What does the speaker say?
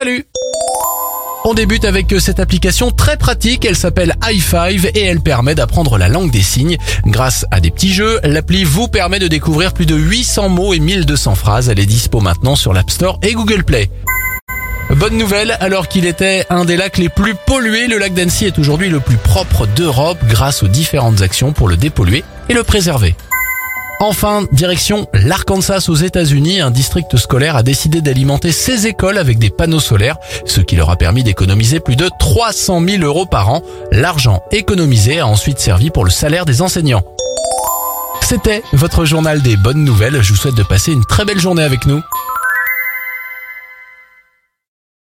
Salut on débute avec cette application très pratique, elle s'appelle i5 et elle permet d'apprendre la langue des signes. Grâce à des petits jeux, l'appli vous permet de découvrir plus de 800 mots et 1200 phrases. Elle est dispo maintenant sur l'App Store et Google Play. Bonne nouvelle, alors qu'il était un des lacs les plus pollués, le lac d'Annecy est aujourd'hui le plus propre d'Europe grâce aux différentes actions pour le dépolluer et le préserver. Enfin, direction l'Arkansas aux États-Unis, un district scolaire a décidé d'alimenter ses écoles avec des panneaux solaires, ce qui leur a permis d'économiser plus de 300 000 euros par an. L'argent économisé a ensuite servi pour le salaire des enseignants. C'était votre journal des bonnes nouvelles, je vous souhaite de passer une très belle journée avec nous.